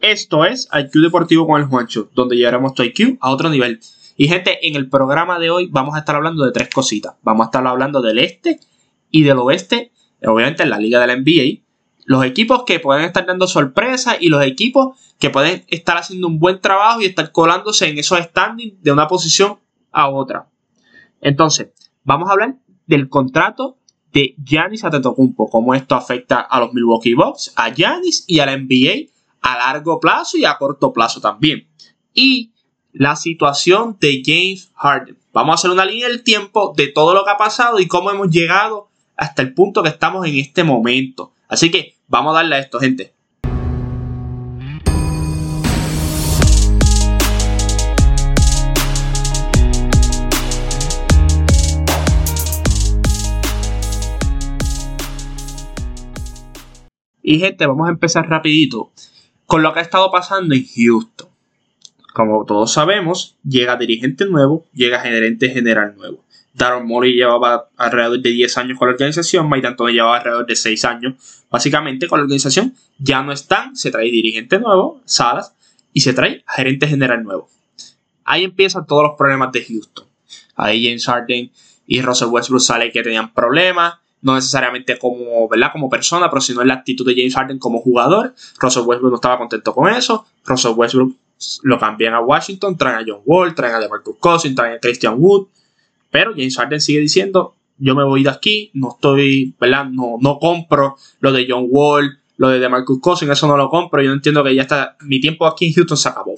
Esto es IQ Deportivo con el Juancho, donde llevaremos tu IQ a otro nivel. Y gente, en el programa de hoy vamos a estar hablando de tres cositas. Vamos a estar hablando del este y del oeste, obviamente en la liga de la NBA. Los equipos que pueden estar dando sorpresas y los equipos que pueden estar haciendo un buen trabajo y estar colándose en esos standings de una posición a otra. Entonces, vamos a hablar del contrato de Giannis Antetokounmpo, cómo esto afecta a los Milwaukee Bucks, a Giannis y a la NBA a largo plazo y a corto plazo también. Y la situación de James Harden. Vamos a hacer una línea del tiempo de todo lo que ha pasado y cómo hemos llegado hasta el punto que estamos en este momento. Así que vamos a darle a esto, gente. Y gente, vamos a empezar rapidito con lo que ha estado pasando en Houston. Como todos sabemos, llega dirigente nuevo, llega gerente general nuevo. Daron Morey llevaba alrededor de 10 años con la organización, Mike D'Antoni llevaba alrededor de 6 años básicamente con la organización. Ya no están, se trae dirigente nuevo, Salas, y se trae gerente general nuevo. Ahí empiezan todos los problemas de Houston. Ahí James Harden y Russell Westbrook sale que tenían problemas no necesariamente como, ¿verdad? como persona, pero sino en la actitud de James Harden como jugador. Russell Westbrook no estaba contento con eso. Russell Westbrook lo cambian a Washington, traen a John Wall, traen a DeMarcus Cousins, traen a Christian Wood. Pero James Harden sigue diciendo, yo me voy de aquí, no estoy, ¿verdad? No, no compro lo de John Wall, lo de DeMarcus Cousins, eso no lo compro. Yo entiendo que ya está, mi tiempo aquí en Houston se acabó.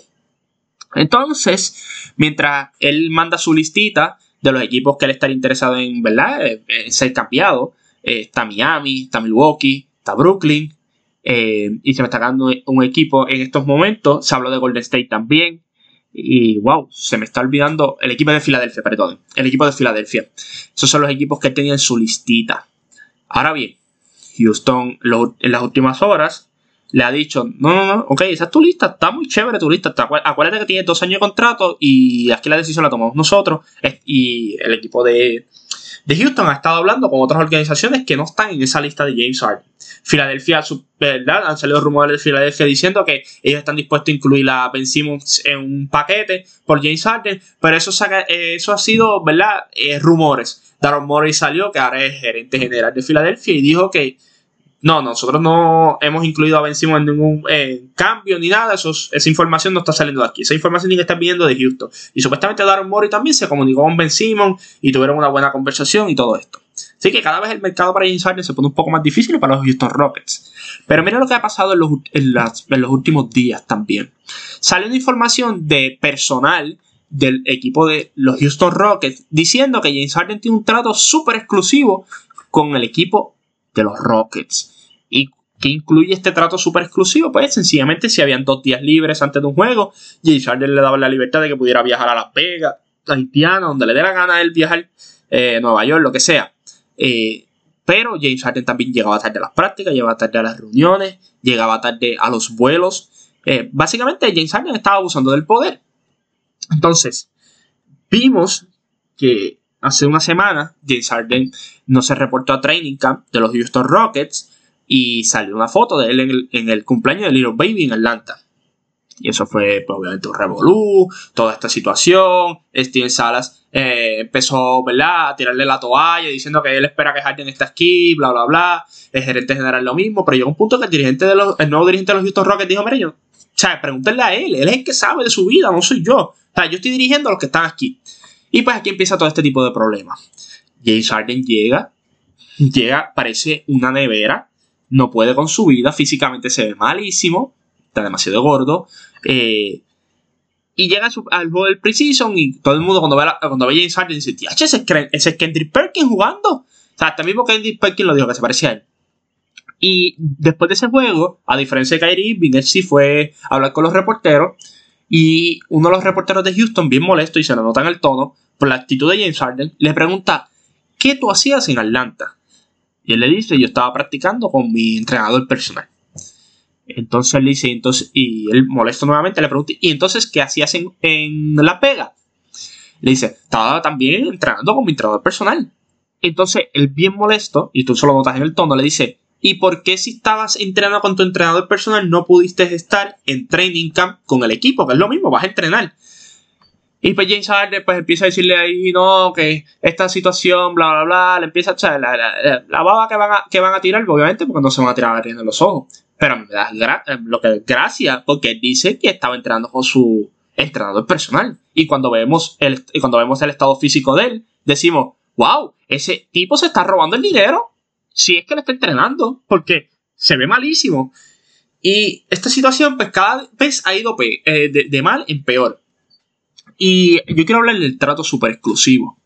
Entonces, mientras él manda su listita de los equipos que él estaría interesado en, ¿verdad? Eh, en ser cambiado, eh, está Miami, está Milwaukee, está Brooklyn, eh, y se me está dando un equipo en estos momentos. Se habló de Golden State también. Y wow, se me está olvidando el equipo de Filadelfia, perdón. El equipo de Filadelfia. Esos son los equipos que tenían su listita. Ahora bien, Houston en las últimas horas le ha dicho, no, no, no, ok, esa es tu lista, está muy chévere tu lista, acuérdate que tienes dos años de contrato y aquí la decisión la tomamos nosotros y el equipo de, de Houston ha estado hablando con otras organizaciones que no están en esa lista de James Harden. Filadelfia, ¿verdad? Han salido rumores de Filadelfia diciendo que ellos están dispuestos a incluir a Ben Simmons en un paquete por James Harden, pero eso, eso ha sido, ¿verdad? Eh, rumores. Daron Morey salió, que ahora es gerente general de Filadelfia, y dijo que no, nosotros no hemos incluido a Ben Simmons en ningún eh, cambio ni nada. esa información no está saliendo de aquí. Esa información tiene que estar viniendo de Houston. Y supuestamente Darren Murray también se comunicó con Ben Simmons y tuvieron una buena conversación y todo esto. Así que cada vez el mercado para James Harden se pone un poco más difícil para los Houston Rockets. Pero mira lo que ha pasado en los, últimos días también. Sale una información de personal del equipo de los Houston Rockets diciendo que James Harden tiene un trato súper exclusivo con el equipo de los Rockets. ¿Y qué incluye este trato súper exclusivo? Pues sencillamente si habían dos días libres antes de un juego, James Harden le daba la libertad de que pudiera viajar a Las Vegas, a Haitiana, donde le dé la gana a él viajar, eh, Nueva York, lo que sea. Eh, pero James Harden también llegaba tarde a las prácticas, llegaba tarde a las reuniones, llegaba tarde a los vuelos. Eh, básicamente James Harden estaba abusando del poder. Entonces, vimos que hace una semana James Harden no se reportó a Training Camp de los Houston Rockets y salió una foto de él en el, cumpleaños de Little Baby en Atlanta. Y eso fue pues, obviamente un revolú, toda esta situación. Steven Salas eh, empezó a tirarle la toalla diciendo que él espera que Harden esté aquí, bla, bla, bla. El gerente general lo mismo, pero llegó un punto que el, dirigente de los, el nuevo dirigente de los Houston Rockets dijo, mire, yo, o sea, pregúntenle a él, él es el que sabe de su vida, no soy yo. O sea, yo estoy dirigiendo a los que están aquí. Y pues aquí empieza todo este tipo de problemas. James Harden llega, llega, parece una nevera, no puede con su vida, físicamente se ve malísimo, está demasiado gordo. Eh, y llega al juego del Precision y todo el mundo cuando ve, a, cuando ve a James Harden dice, es, ese es Kendrick Perkins jugando. O sea, hasta mismo Kendrick Perkins lo dijo que se parecía a él. Y después de ese juego, a diferencia de Kyrie Irving, él fue a hablar con los reporteros y uno de los reporteros de Houston, bien molesto y se lo nota en el tono, por la actitud de James Harden, le pregunta, ¿qué tú hacías en Atlanta? Y él le dice, yo estaba practicando con mi entrenador personal. Entonces él dice, y él molesto nuevamente le pregunta, ¿y entonces qué hacías en, en La Pega? Le dice, estaba también entrenando con mi entrenador personal. Entonces él bien molesto, y tú solo notas en el tono, le dice, ¿Y por qué si estabas entrenando con tu entrenador personal no pudiste estar en training camp con el equipo? Que es lo mismo, vas a entrenar. Y pues James Harden pues empieza a decirle ahí, no, que esta situación, bla, bla, bla, le empieza a echar la, la, baba que van, a, que van a tirar, obviamente, porque no se van a tirar en los ojos. Pero me da eh, lo que gracia, porque dice que estaba entrenando con su entrenador personal. Y cuando vemos el, cuando vemos el estado físico de él, decimos, wow, ese tipo se está robando el dinero. Si es que le está entrenando, porque se ve malísimo. Y esta situación, pues cada vez ha ido eh, de, de mal en peor. Y yo quiero hablar del trato súper exclusivo.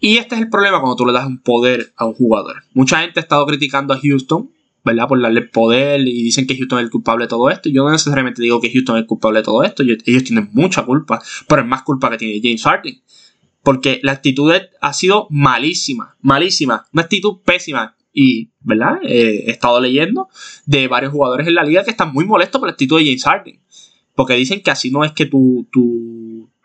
Y este es el problema cuando tú le das un poder a un jugador. Mucha gente ha estado criticando a Houston, ¿verdad? Por darle poder y dicen que Houston es el culpable de todo esto. Yo no necesariamente digo que Houston es el culpable de todo esto. Ellos tienen mucha culpa, pero es más culpa que tiene James Harden. Porque la actitud ha sido malísima, malísima, una actitud pésima. Y, ¿verdad? Eh, he estado leyendo de varios jugadores en la liga que están muy molestos por la actitud de James Harden. Porque dicen que así no es que tú, tú,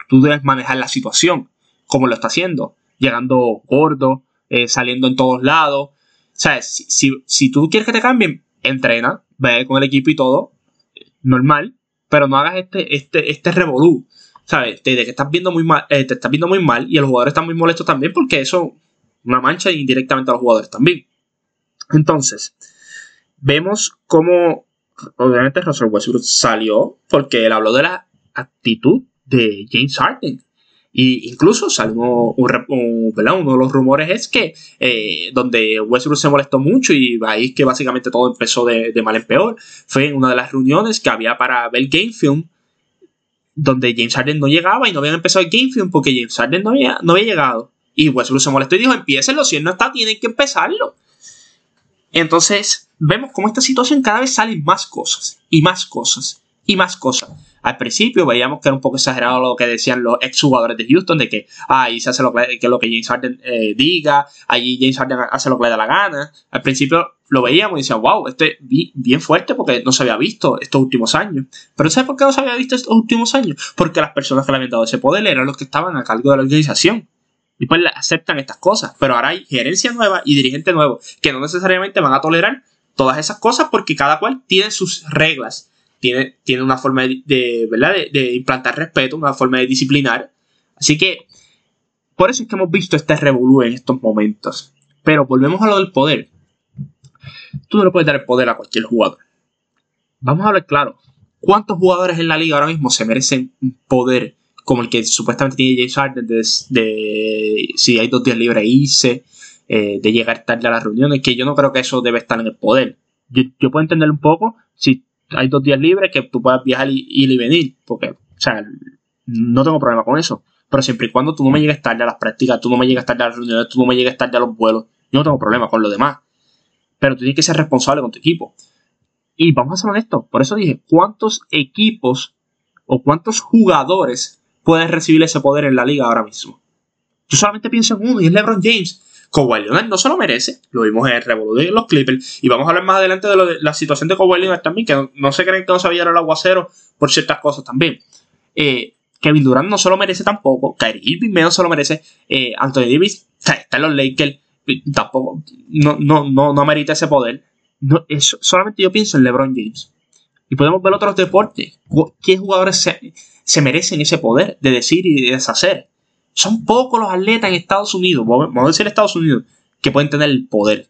tú debes manejar la situación como lo está haciendo, llegando gordo, eh, saliendo en todos lados. Sea, si, si, tú quieres que te cambien, entrena, ve con el equipo y todo, normal, pero no hagas este, este, este revolú. ¿Sabes? Que estás viendo muy mal, eh, te estás viendo muy mal y los jugadores están muy molestos también porque eso una mancha indirectamente a los jugadores también. Entonces, vemos cómo obviamente Russell Westbrook salió porque él habló de la actitud de James Harden. Y incluso salió uno de los rumores es que eh, donde Westbrook se molestó mucho y ahí que básicamente todo empezó de, mal en peor, fue en una de las reuniones que había para ver Game Film, donde James Harden no llegaba y no habían empezado el Game Film porque James Harden no había, no había llegado. Y Westbrook se molestó y dijo, empiecenlo, si él no está, tienen que empezarlo. Entonces, vemos cómo esta situación cada vez salen más cosas y más cosas y más cosas. Al principio veíamos que era un poco exagerado lo que decían los exjugadores de Houston, de que ahí se hace lo que, lo que James Harden eh, diga, allí James Harden hace lo que le da la gana. Al principio lo veíamos y decíamos, wow, este es bien fuerte porque no se había visto estos últimos años. Pero ¿sabes por qué no se había visto estos últimos años? Porque las personas que le habían dado ese poder eran los que estaban a cargo de la organización. Y pues aceptan estas cosas. Pero ahora hay gerencia nueva y dirigente nuevo que no necesariamente van a tolerar todas esas cosas porque cada cual tiene sus reglas tiene, tiene una forma de, ¿verdad? De, implantar respeto, una forma de disciplinar. Así que, por eso es que hemos visto este revolú en estos momentos. Pero volvemos a lo del poder. Tú no le puedes dar el poder a cualquier jugador. Vamos a hablar claro. ¿Cuántos jugadores en la liga ahora mismo se merecen un poder como el que supuestamente tiene James Harden de, si hay dos días libres hice, eh, de llegar tarde a las reuniones? Que yo no creo que eso debe estar en el poder. Yo, yo puedo entender un poco si hay dos días libres que tú puedas viajar y, ir y venir, porque, o sea, no tengo problema con eso. Pero siempre y cuando tú no me llegues tarde a las prácticas, tú no me llegues tarde a las reuniones, tú no me llegues tarde a los vuelos, yo no tengo problema con lo demás. Pero tú tienes que ser responsable con tu equipo. Y vamos a ser honestos, por eso dije, ¿cuántos equipos o cuántos jugadores pueden recibir ese poder en la liga ahora mismo? Yo solamente pienso en uno y es LeBron James. Kawhi Leonard no se lo merece. Lo vimos en el Revolution en los Clippers. Y vamos a hablar más adelante de, la situación de Kawhi Leonard también, que no, se creen que no sabía el aguacero por ciertas cosas también. Eh, Kevin Durant no se lo merece tampoco. Kyrie Irving menos se lo merece. Eh, Anthony Davis está en los Lakers. Tampoco, no, no, no, no amerita ese poder. No, solamente yo pienso en LeBron James. Y podemos ver otros deportes. ¿Qué jugadores se, se merecen ese poder de decir y de deshacer? Son pocos los atletas en Estados Unidos, vamos a decir Estados Unidos, que pueden tener el poder.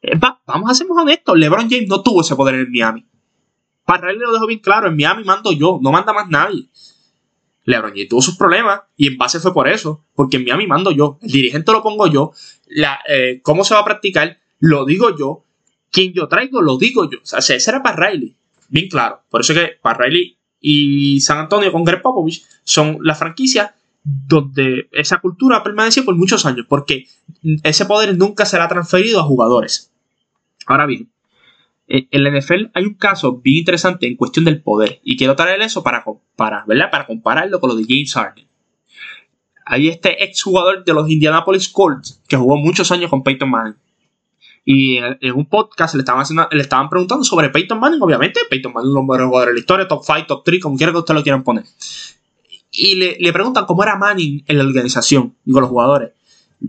Eh, vamos a ser honestos, LeBron James no tuvo ese poder en Miami. Para él lo dejo bien claro, en Miami mando yo, no manda más nadie. LeBron James tuvo sus problemas y en base fue por eso, porque en Miami mando yo, el dirigente lo pongo yo, eh, cómo se va a practicar, lo digo yo, quien yo traigo, lo digo yo. O sea, ese era para Riley, bien claro. Por eso es que para Riley y San Antonio con Greg Popovich son la franquicia donde esa cultura permaneció por muchos años, porque ese poder nunca será transferido a jugadores. Ahora bien, en la NFL hay un caso bien interesante en cuestión del poder, y quiero traer eso para, para, ¿verdad? para compararlo con lo de James Harden. Hay este exjugador de los Indianapolis Colts que jugó muchos años con Peyton Manning. Y en, un podcast le estaban, preguntando sobre Peyton Manning, obviamente. Peyton Manning es un jugadores de la historia, top 5, top 3, como quiera que ustedes lo quieran poner y le, preguntan cómo era Manning en la organización y con los jugadores.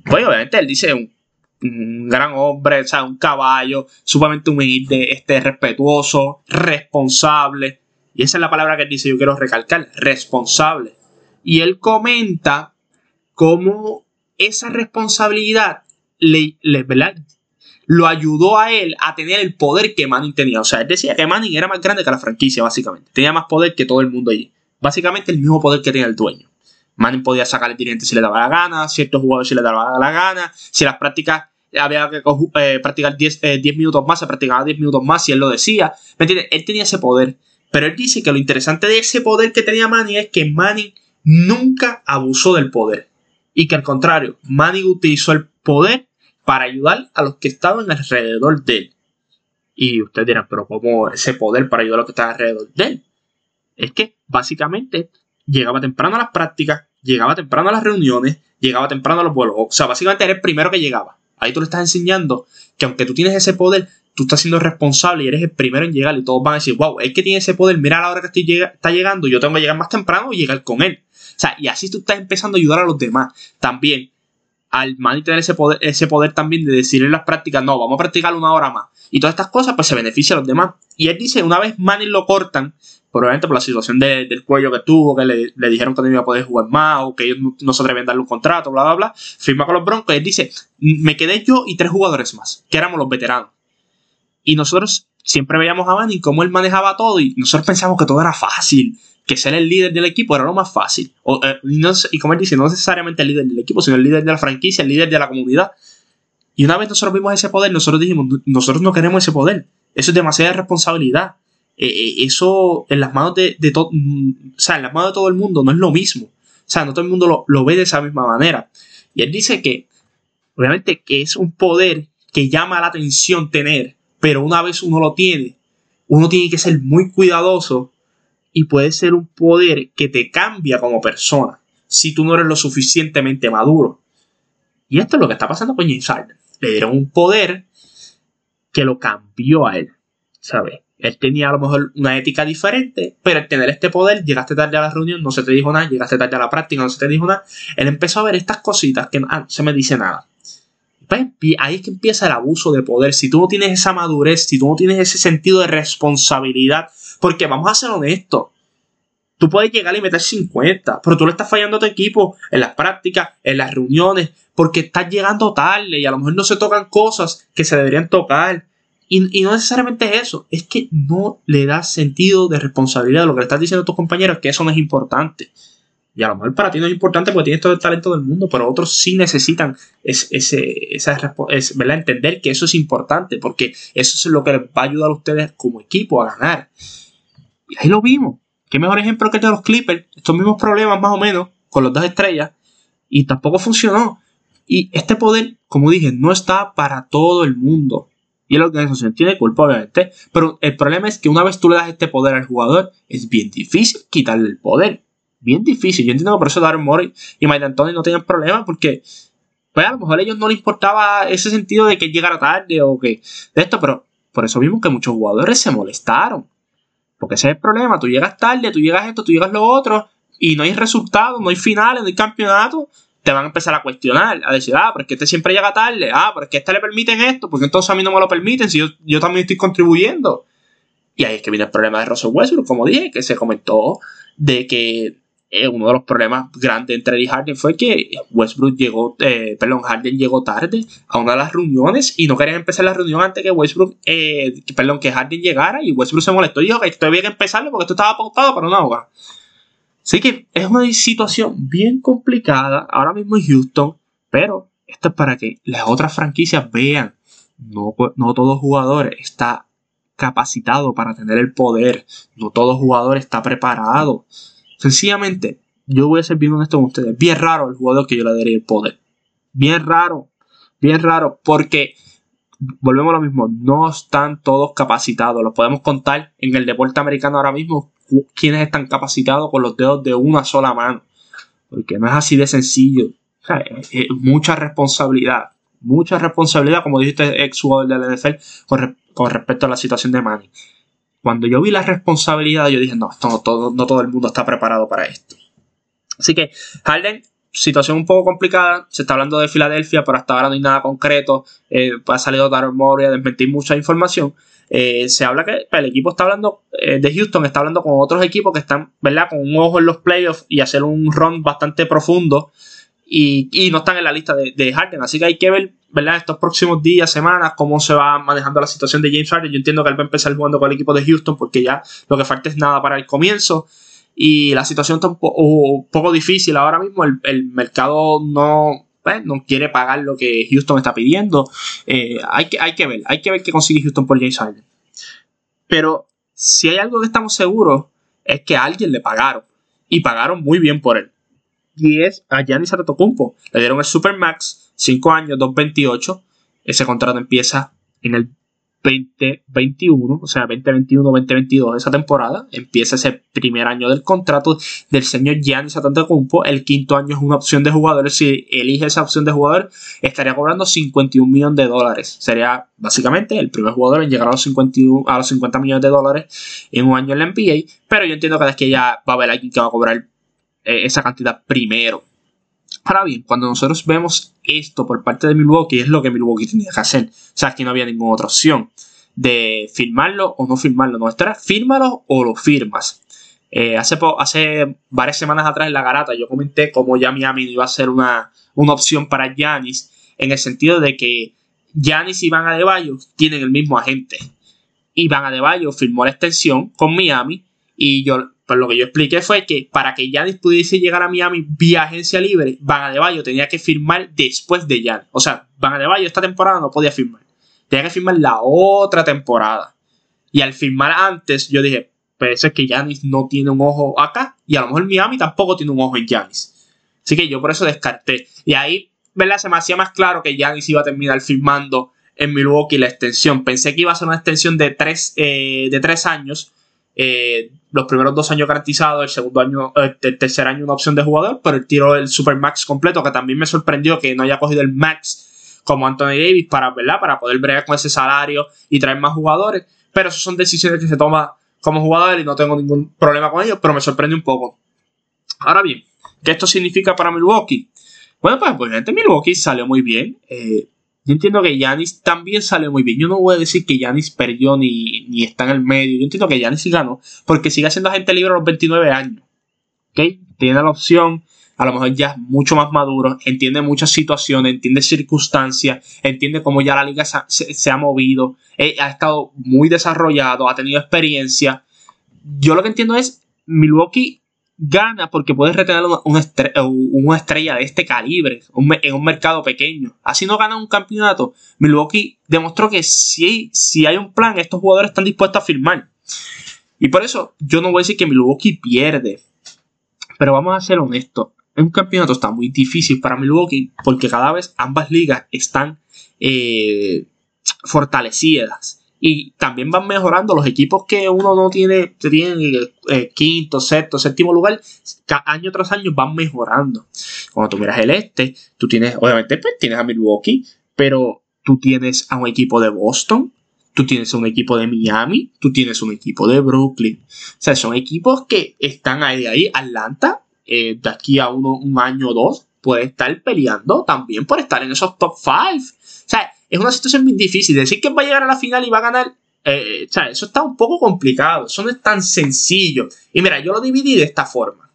Pues obviamente él dice un gran hombre, o sea, un caballo, sumamente humilde, este, respetuoso, responsable. Y esa es la palabra que él dice, yo quiero recalcar, responsable. Y él comenta cómo esa responsabilidad le, le lo ayudó a él a tener el poder que Manning tenía. O sea, él decía que Manning era más grande que la franquicia, básicamente. Tenía más poder que todo el mundo allí. Básicamente el mismo poder que tenía el dueño. Manning podía sacar el dirigente si le daba la gana, ciertos jugadores si le daba la gana, si las prácticas había que eh, practicar 10, eh, minutos más, se practicaba 10 minutos más si él lo decía. ¿Me entiendes? Él tenía ese poder. Pero él dice que lo interesante de ese poder que tenía Manning es que Manning nunca abusó del poder. Y que al contrario, Manning utilizó el poder para ayudar a los que estaban alrededor de él. Y ustedes dirán, pero ¿cómo ese poder para ayudar a los que estaban alrededor de él? Es que básicamente llegaba temprano a las prácticas, llegaba temprano a las reuniones, llegaba temprano a los vuelos. O sea, básicamente era el primero que llegaba. Ahí tú le estás enseñando que aunque tú tienes ese poder, tú estás siendo responsable y eres el primero en llegar y todos van a decir, wow, es que tiene ese poder, mira a la hora que estoy está llegando, yo tengo que llegar más temprano y llegar con él. O sea, y así tú estás empezando a ayudar a los demás. También, al man tener ese poder, ese poder también de decir en las prácticas, no, vamos a practicar una hora más. Y todas estas cosas, pues se beneficia a los demás. Y él dice, una vez Manny lo cortan, probablemente por la situación del cuello que tuvo, que le, dijeron que no iba a poder jugar más, o que ellos no, se atreven a darle un contrato, bla, bla, bla, firma con los Broncos y él dice, me quedé yo y tres jugadores más, que éramos los veteranos. Y nosotros siempre veíamos a Manny cómo él manejaba todo y nosotros pensamos que todo era fácil, que ser el líder del equipo era lo más fácil. Eh, y, como él dice, no necesariamente el líder del equipo, sino el líder de la franquicia, el líder de la comunidad. Y una vez nosotros vimos ese poder, nosotros dijimos, nosotros no queremos ese poder. Eso es demasiada responsabilidad. Eh, eh, eso en las manos de, todo, mm, o sea, en las manos de todo el mundo no es lo mismo. O sea, no todo el mundo lo, ve de esa misma manera. Y él dice que, obviamente, que es un poder que llama la atención tener, pero una vez uno lo tiene, uno tiene que ser muy cuidadoso y puede ser un poder que te cambia como persona si tú no eres lo suficientemente maduro. Y esto es lo que está pasando con James Harden. Le dieron un poder que lo cambió a él, ¿sabes? Él tenía a lo mejor una ética diferente, pero al tener este poder, llegaste tarde a la reunión, no se te dijo nada, llegaste tarde a la práctica, no se te dijo nada. Él empezó a ver estas cositas que ah, no se me dice nada. Pues, ahí es que empieza el abuso de poder. Si tú no tienes esa madurez, si tú no tienes ese sentido de responsabilidad, porque vamos a ser honestos, tú puedes llegar y meter 50, pero tú le estás fallando a tu equipo en las prácticas, en las reuniones, porque estás llegando tarde y a lo mejor no se tocan cosas que se deberían tocar y, no necesariamente es eso, es que no le das sentido de responsabilidad. Lo que le estás diciendo a tus compañeros que eso no es importante. Y a lo mejor para ti no es importante porque tienes todo el talento del mundo, pero otros sí necesitan ese, esa, es, ¿verdad? entender que eso es importante porque eso es lo que les va a ayudar a ustedes como equipo a ganar. Y ahí lo vimos. Qué mejor ejemplo que el de los Clippers. Estos mismos problemas más o menos con los dos estrellas. Y tampoco funcionó. Y este poder, como dije, no está para todo el mundo y la organización tiene culpa, obviamente. Pero el problema es que una vez tú le das este poder al jugador, es bien difícil quitarle el poder. Bien difícil. Yo entiendo que por eso Darren Murray y Mike D'Antoni no tenían problemas porque pues a lo mejor a ellos no les importaba ese sentido de que llegara tarde o que de esto, pero por eso vimos que muchos jugadores se molestaron. Porque ese es el problema. Tú llegas tarde, tú llegas esto, tú llegas lo otro y no hay resultados, no hay finales, no hay campeonato te van a empezar a cuestionar, a decir, ah, pero es que este siempre llega tarde, ah, pero es que a este le permiten esto, porque entonces a mí no me lo permiten si yo, también estoy contribuyendo. Y ahí es que viene el problema de Russell Westbrook, como dije, que se comentó de que eh, uno de los problemas grandes entre él y Harden fue que Westbrook llegó, eh, perdón, Harden llegó tarde a una de las reuniones y no querían empezar la reunión antes que Westbrook, eh, perdón, que Harden llegara y Westbrook se molestó y dijo que esto había que empezarlo porque esto estaba pautado para una hora. Así que es una situación bien complicada ahora mismo en Houston, pero esto es para que las otras franquicias vean, no, todo jugador está capacitado para tener el poder, no todo jugador está preparado. Sencillamente, yo voy a ser bien honesto con ustedes, bien raro el jugador que yo le daría el poder. Bien raro, bien raro, porque volvemos a lo mismo, no están todos capacitados, los podemos contar en el deporte americano ahora mismo, quienes están capacitados con los dedos de una sola mano. Porque no es así de sencillo. mucha responsabilidad. Mucha responsabilidad, como dijiste, ex jugador del NFL, con, respecto a la situación de Manny. Cuando yo vi la responsabilidad, yo dije, no, no, todo, no todo el mundo está preparado para esto. Así que Harden situación un poco complicada. Se está hablando de Filadelfia, pero hasta ahora no hay nada concreto. Eh, ha salido Darren Murray a desmentir mucha información. Eh, se habla que el equipo está hablando eh, de Houston, está hablando con otros equipos que están, ¿verdad? Con un ojo en los playoffs y hacer un run bastante profundo. Y, no están en la lista de, de, Harden. Así que hay que ver, ¿verdad? Estos próximos días, semanas, cómo se va manejando la situación de James Harden. Yo entiendo que él va a empezar jugando con el equipo de Houston porque ya lo que falta es nada para el comienzo y la situación está un, poco difícil ahora mismo. El, mercado no, pues, no quiere pagar lo que Houston está pidiendo. Eh, hay, que, hay que ver, hay que ver qué consigue Houston por James. Pero si hay algo que estamos seguros es que a alguien le pagaron y pagaron muy bien por él. Y es a Giannis Antetokounmpo. Le dieron el Supermax, 5 años, 2.28. Ese contrato empieza en el 2021, o sea, 2021-2022, esa temporada, empieza ese primer año del contrato del señor Giannis Antetokounmpo, el quinto año es una opción de jugadores, si elige esa opción de jugador, estaría cobrando 51 millones de dólares, sería básicamente el primer jugador en llegar a los, 51, a los 50 millones de dólares en un año en la NBA, pero yo entiendo que es que ya va a haber alguien que va a cobrar eh, esa cantidad primero. Ahora bien, cuando nosotros vemos esto por parte de Milwaukee, es lo que Milwaukee tenía que hacer. O sea, aquí no había ninguna otra opción de firmarlo o no firmarlo. No, esto fírmalo o lo firmas. Eh, hace, hace varias semanas atrás en la garata yo comenté cómo ya Miami iba a ser una, opción para Giannis en el sentido de que Giannis y Van Adebayo tienen el mismo agente. Y Van Adebayo firmó la extensión con Miami y yo pues lo que yo expliqué fue que para que Giannis pudiese llegar a Miami vía agencia libre, Van Adebayo tenía que firmar después de Giannis. O sea, Van Adebayo esta temporada no podía firmar. Tenía que firmar la otra temporada. Y al firmar antes, yo dije, pues es que Giannis no tiene un ojo acá. Y a lo mejor Miami tampoco tiene un ojo en Giannis. Así que yo por eso descarté. Y ahí, ¿verdad? Se me hacía más claro que Giannis iba a terminar firmando en Milwaukee la extensión. Pensé que iba a ser una extensión de tres, eh, de tres años eh, los primeros dos años garantizados, el segundo año, el tercer año una opción de jugador, pero el tiro el Super Max completo, que también me sorprendió que no haya cogido el Max como Anthony Davis para, ¿verdad? para poder bregar con ese salario y traer más jugadores. Pero eso son decisiones que se toman como jugador y no tengo ningún problema con ellos, pero me sorprende un poco. Ahora bien, ¿qué esto significa para Milwaukee? Bueno, pues obviamente Milwaukee salió muy bien. Eh, yo entiendo que Yanis también salió muy bien. Yo no voy a decir que Yanis perdió ni, ni está en el medio. Yo entiendo que Yanis sí ganó porque sigue siendo agente libre a los 29 años. ¿Ok? Tiene la opción, a lo mejor ya es mucho más maduro, entiende muchas situaciones, entiende circunstancias, entiende cómo ya la liga se, ha movido, eh, ha estado muy desarrollado, ha tenido experiencia. Yo lo que entiendo es, Milwaukee gana porque puedes retener una, estrella, de este calibre en un mercado pequeño. Así no gana un campeonato. Milwaukee demostró que si, si hay un plan, estos jugadores están dispuestos a firmar. Y por eso yo no voy a decir que Milwaukee pierde. Pero vamos a ser honestos. Un campeonato está muy difícil para Milwaukee porque cada vez ambas ligas están eh, fortalecidas. Y también van mejorando los equipos que uno no tiene, tienen eh, quinto, sexto, séptimo lugar, año tras año van mejorando. Cuando tú miras el este, tú tienes, obviamente, pues tienes a Milwaukee, pero tú tienes a un equipo de Boston, tú tienes un equipo de Miami, tú tienes un equipo de Brooklyn. O sea, son equipos que están ahí, ahí. Atlanta, eh, de aquí a uno, un año o dos, puede estar peleando también por estar en esos top 5. Es una situación muy difícil. Decir que va a llegar a la final y va a ganar, eh, sea, eso está un poco complicado. Eso no es tan sencillo. Y mira, yo lo dividí de esta forma.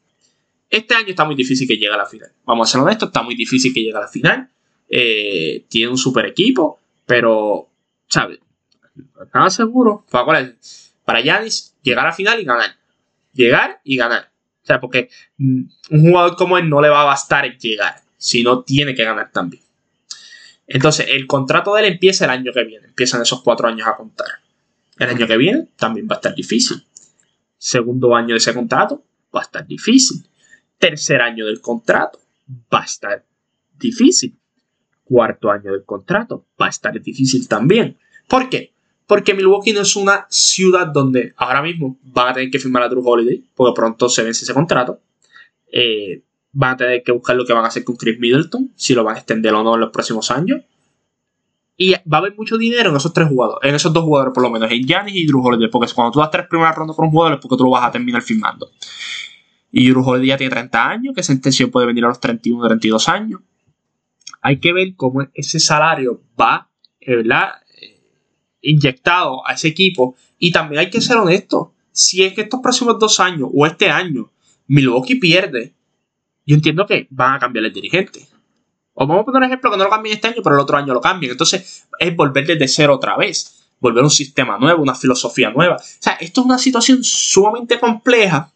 Este año está muy difícil que llegue a la final. Vamos a ser honestos, está muy difícil que llegue a la final. Eh, tiene un super equipo, pero, ¿sabes? Estaba seguro. Para Yanis, llegar a la final y ganar. Llegar y ganar. O sea, porque mm, un jugador como él no le va a bastar en llegar, sino tiene que ganar también. Entonces, el contrato de él empieza el año que viene. Empiezan esos cuatro años a contar. El año que viene también va a estar difícil. Segundo año de ese contrato va a estar difícil. Tercer año del contrato va a estar difícil. Cuarto año del contrato va a estar difícil también. ¿Por qué? Porque Milwaukee no es una ciudad donde ahora mismo van a tener que firmar a Drew Holiday, porque pronto se vence ese contrato. Eh, van a tener que buscar lo que van a hacer con Chris Middleton, si lo van a extender o no en los próximos años. Y va a haber mucho dinero en esos tres jugadores, en esos dos jugadores por lo menos, en Giannis y Drew Holiday, porque cuando tú das tres primeras rondas por un jugador es porque tú lo vas a terminar firmando. Y Drew Holiday ya tiene 30 años, que esa intención puede venir a los 31 32 años. Hay que ver cómo ese salario va, eh, ¿verdad? Eh, inyectado a ese equipo. Y también hay que ser honesto. Si es que estos próximos dos años o este año Milwaukee pierde, yo entiendo que van a cambiar el dirigente. O vamos a poner un ejemplo que no lo cambien este año, pero el otro año lo cambien. Entonces es volver desde cero otra vez. Volver a un sistema nuevo, una filosofía nueva. O sea, esto es una situación sumamente compleja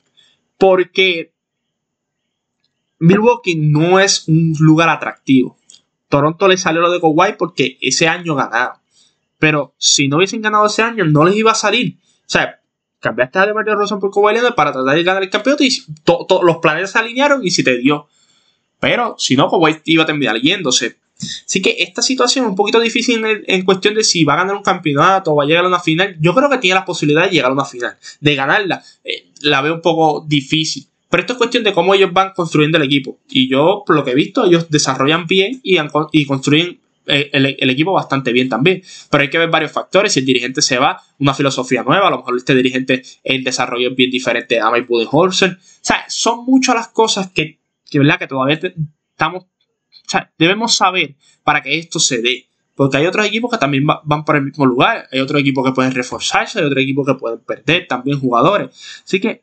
porque Milwaukee no es un lugar atractivo. Toronto le salió lo de Kawhi porque ese año ganaron. Pero si no hubiesen ganado ese año, no les iba a salir. O sea, cambiaste a DeMar DeRozan por Kawhi Leonard para tratar de ganar el campeonato y los planetas se alinearon y si te dio. Pero si no, Kawhi iba a terminar yéndose. Así que esta situación es un poquito difícil en, cuestión de si va a ganar un campeonato o va a llegar a una final. Yo creo que tiene la posibilidad de llegar a una final. De ganarla, eh, la veo un poco difícil. Pero esto es cuestión de cómo ellos van construyendo el equipo. Y yo, por lo que he visto, ellos desarrollan bien y construyen eh, el, equipo bastante bien también. Pero hay que ver varios factores. Si el dirigente se va, una filosofía nueva, a lo mejor este dirigente, el desarrollo es bien diferente a Mike Budenholzer. O sea, son muchas las cosas que, que, ¿verdad? que todavía estamos, debemos saber para que esto se dé. Porque hay otros equipos que también van por el mismo lugar. Hay otros equipos que pueden reforzarse, hay otros equipos que pueden perder también jugadores. Así que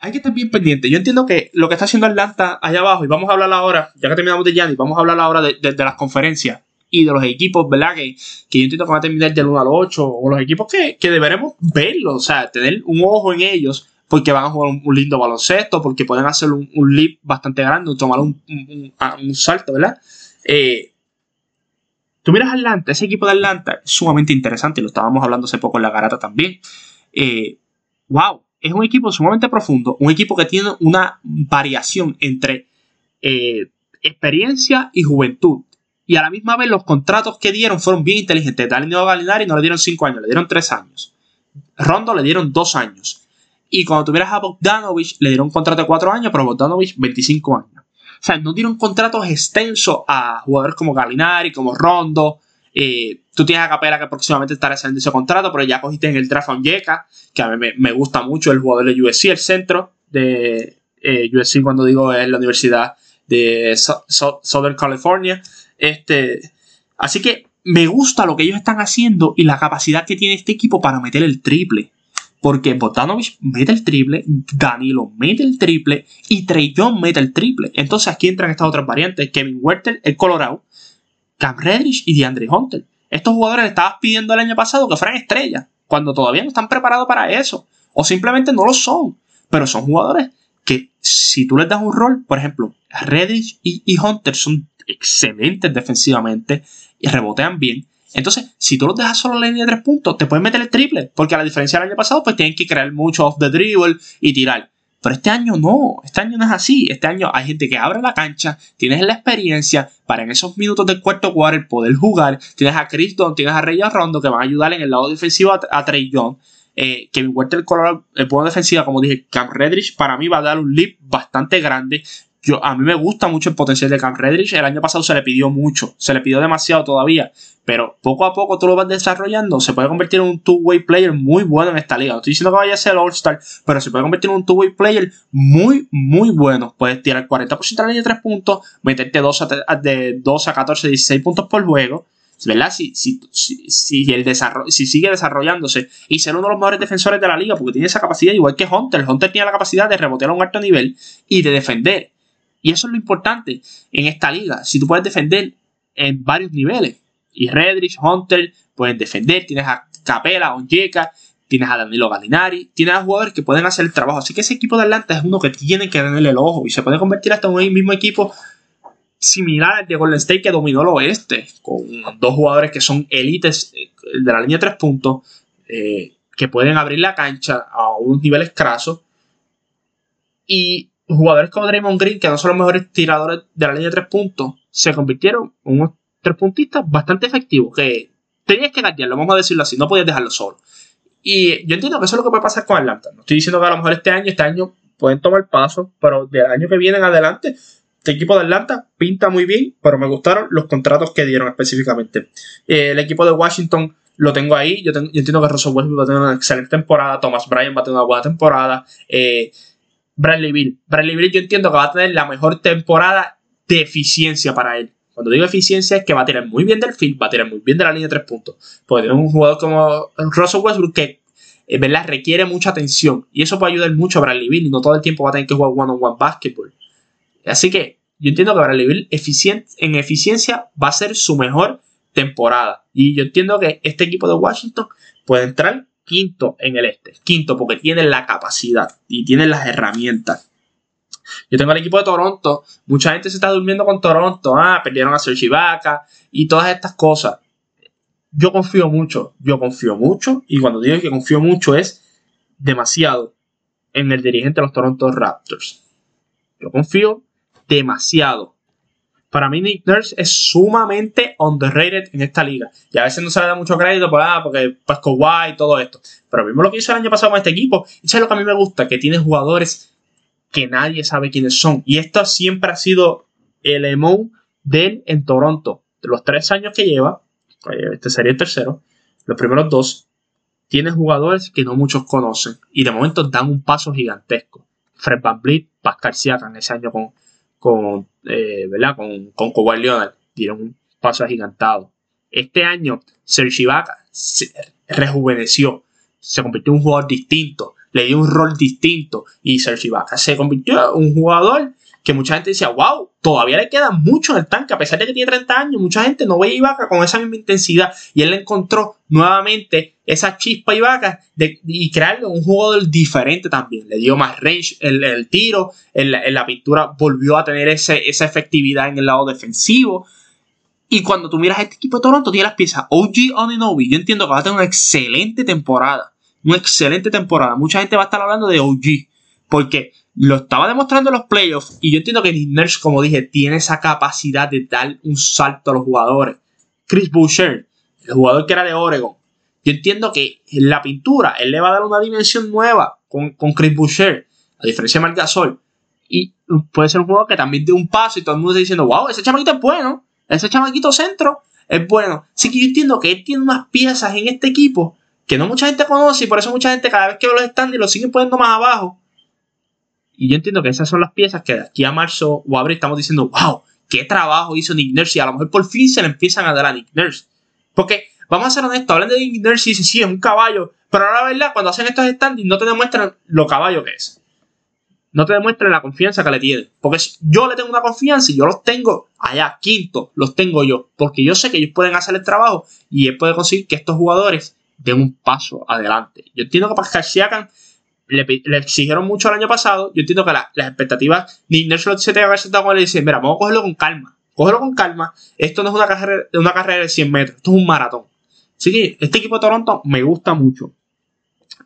hay que estar bien pendiente. Yo entiendo que lo que está haciendo Atlanta allá abajo, y vamos a hablar ahora, ya que terminamos de Giannis, vamos a hablar ahora de, las conferencias y de los equipos, ¿verdad? Que, yo entiendo que van a terminar del 1 al 8, o los equipos que, que deberemos verlos, o sea, tener un ojo en ellos, porque van a jugar un, lindo baloncesto, porque pueden hacer un, un leap bastante grande, tomar un, un salto, ¿verdad? Eh, tú miras Atlanta, ese equipo de Atlanta es sumamente interesante, lo estábamos hablando hace poco en la garata también. Eh, wow, es un equipo sumamente profundo, un equipo que tiene una variación entre eh, experiencia y juventud. Y a la misma vez los contratos que dieron fueron bien inteligentes. Danilo Galinari no le dieron 5 años, le dieron 3 años. Rondo le dieron 2 años. Y cuando tuvieras a Bogdanovich, le dieron un contrato de 4 años, pero Bogdanovich 25 años. O sea, no dieron contratos extensos a jugadores como Galinari, como Rondo, tú tienes a Capela que próximamente estará saliendo ese contrato, pero ya cogiste en el draft a Yeka, que a mí me, gusta mucho el jugador de USC, el centro de eh, USC cuando digo es la Universidad de Southern California. Este, así que me gusta lo que ellos están haciendo y la capacidad que tiene este equipo para meter el triple. Porque Botanovich mete el triple, Danilo mete el triple y Trey Young mete el triple. Entonces aquí entran estas otras variantes. Kevin Werther, el Colorado, Cam Redrich y DeAndre Hunter. Estos jugadores le estabas pidiendo el año pasado que fueran estrellas, cuando todavía no están preparados para eso, o simplemente no lo son. Pero son jugadores que si tú les das un rol, por ejemplo, Redrich y, Hunter son excelentes defensivamente y rebotean bien. Entonces, si tú los dejas solo en la línea de tres puntos, te pueden meter el triple, porque a la diferencia del año pasado, pues tienen que crear mucho off the dribble y tirar. Pero este año no, este año no es así. Este año hay gente que abre la cancha, tienes la experiencia para en esos minutos del cuarto quarter poder jugar. Tienes a Chris Don, tienes a Rey Rondo que van a ayudar en el lado defensivo a, Trey Young. Eh, Kevin el color, el pueblo defensiva, como dije, Cam Redrich para mí va a dar un leap bastante grande. Yo, a mí me gusta mucho el potencial de Cam Redrich. El año pasado se le pidió mucho, se le pidió demasiado todavía. Pero poco a poco tú lo vas desarrollando, se puede convertir en un two-way player muy bueno en esta liga. No estoy diciendo que vaya a ser All-Star, pero se puede convertir en un two-way player muy, muy bueno. Puedes tirar 40% de la línea de 3 puntos, meterte de 12 a 14, 16 puntos por juego. ¿Verdad? Si, si, si, el desarrollo, si sigue desarrollándose y ser uno de los mejores defensores de la liga, porque tiene esa capacidad, igual que Hunter. Hunter tiene la capacidad de rebotear a un alto nivel y de defender. Y eso es lo importante en esta liga. Si tú puedes defender en varios niveles, y Redrich, Hunter pueden defender, tienes a Capela, Onyeka, tienes a Danilo Gallinari, tienes a jugadores que pueden hacer el trabajo. Así que ese equipo de Atlanta es uno que tiene que tenerle el ojo y se puede convertir hasta en un mismo equipo similar al de Golden State que dominó el oeste, con dos jugadores que son élites eh, de la línea de tres puntos, eh, que pueden abrir la cancha a unos niveles crasos. Y jugadores como Draymond Green, que no son los mejores tiradores de la línea de tres puntos, se convirtieron en unos tres puntistas bastante efectivos, que tenías que gatearlo, vamos a decirlo así, no podías dejarlo solo. Y yo entiendo que eso es lo que puede pasar con Atlanta. No estoy diciendo que a lo mejor este año, este año pueden tomar paso, pero del año que viene en adelante, este equipo de Atlanta pinta muy bien, pero me gustaron los contratos que dieron específicamente. Eh, el equipo de Washington lo tengo ahí. Yo, entiendo que Russell Westbrook va a tener una excelente temporada. Thomas Bryan va a tener una buena temporada. Eh, Bradley Bill. Bradley Bill yo entiendo que va a tener la mejor temporada de eficiencia para él. Cuando digo eficiencia es que va a tirar muy bien del field, va a tirar muy bien de la línea de tres puntos. Porque tiene un jugador como Russell Westbrook que en verdad requiere mucha atención. Y eso puede ayudar mucho a Bradley Bill y no todo el tiempo va a tener que jugar one-on-one basketball. Así que yo entiendo que Bradley Bill en eficiencia va a ser su mejor temporada. Y yo entiendo que este equipo de Washington puede entrar quinto en el este. Quinto porque tiene la capacidad y tiene las herramientas. Yo tengo el equipo de Toronto. Mucha gente se está durmiendo con Toronto. Ah, perdieron a Serge Ibaka y todas estas cosas. Yo confío mucho. Yo confío mucho. Y cuando digo que confío mucho es demasiado en el dirigente de los Toronto Raptors. Yo confío demasiado. Para mí Nick Nurse es sumamente underrated en esta liga. Y a veces no se le da mucho crédito por, ah, porque pues Kawhi y todo esto. Pero mismo lo que hizo el año pasado con este equipo. Y eso es lo que a mí me gusta, que tiene jugadores que nadie sabe quiénes son. Y esto siempre ha sido el emo de él en Toronto. De los tres años que lleva, este sería el tercero, los primeros dos, tiene jugadores que no muchos conocen. Y de momento dan un paso gigantesco. Fred Van Vliet, Pascal Siakam ese año con, con, eh, ¿verdad? con, con Leonard. Dieron un paso agigantado. Este año Serge Ibaka se rejuveneció, se convirtió en un jugador distinto. Le dio un rol distinto. Y Serge Ibaka se convirtió en un jugador que mucha gente decía, wow, todavía le queda mucho en el tanque, a pesar de que tiene 30 años, mucha gente no ve a Ibaka con esa misma intensidad y él encontró nuevamente esa chispa Ibaka de, y crearle un jugador diferente también, le dio más range el, el tiro, en la, pintura volvió a tener esa efectividad en el lado defensivo. Y cuando tú miras este equipo de Toronto, tiene las piezas OG Oninobi. Yo entiendo que va a tener una excelente temporada una excelente temporada. Mucha gente va a estar hablando de OG. Porque lo estaba demostrando en los playoffs. Y yo entiendo que Nick como dije, tiene esa capacidad de dar un salto a los jugadores. Chris Boucher, el jugador que era de Oregon. Yo entiendo que la pintura él le va a dar una dimensión nueva con, Chris Boucher. A diferencia de Marc Gasol. Y puede ser un jugador que también dé un paso y todo el mundo está diciendo, wow, ese chamaquito es bueno. Ese chamaquito centro es bueno. Así que yo entiendo que él tiene unas piezas en este equipo que no mucha gente conoce y por eso mucha gente cada vez que ve los stands los siguen poniendo más abajo. Y yo entiendo que esas son las piezas que de aquí a marzo o abril estamos diciendo, wow, qué trabajo hizo Nick Nurse y a lo mejor por fin se le empiezan a dar a Nick Nurse. Porque, vamos a ser honestos, hablan de Nick Nurse y dicen, sí, es un caballo, pero ahora la verdad, cuando hacen estos standings no te demuestran lo caballo que es. No te demuestran la confianza que le tienen. Porque yo le tengo una confianza y yo los tengo allá, quinto, los tengo yo. Porque yo sé que ellos pueden hacer el trabajo y él puede conseguir que estos jugadores de un paso adelante. Yo entiendo que Pascal Siakam le, exigieron mucho el año pasado. Yo entiendo que las expectativas, ni Nelson se tenga que sentado con él y decir, mira, vamos a cogerlo con calma. Cógelo con calma. Esto no es una carrera, una carrera de 100 metros, esto es un maratón. Así que este equipo de Toronto me gusta mucho.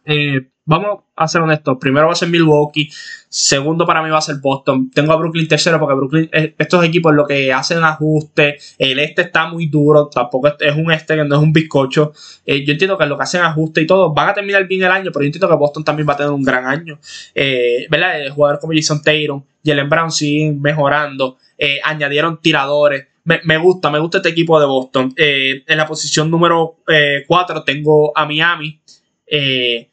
Eh, vamos a ser honestos. Primero va a ser Milwaukee. Segundo para mí va a ser Boston. Tengo a Brooklyn tercero porque Brooklyn, eh, estos equipos lo que hacen ajustes. El este está muy duro. Tampoco es un este que no es un bizcocho. Eh, yo entiendo que lo que hacen ajustes y todo van a terminar bien el año. Pero yo entiendo que Boston también va a tener un gran año. Eh, ¿Verdad? Jugadores como Jason Tatum, Jalen Brown siguen mejorando. añadieron tiradores. Me, gusta, me gusta este equipo de Boston. en la posición número 4 tengo a Miami. Eh,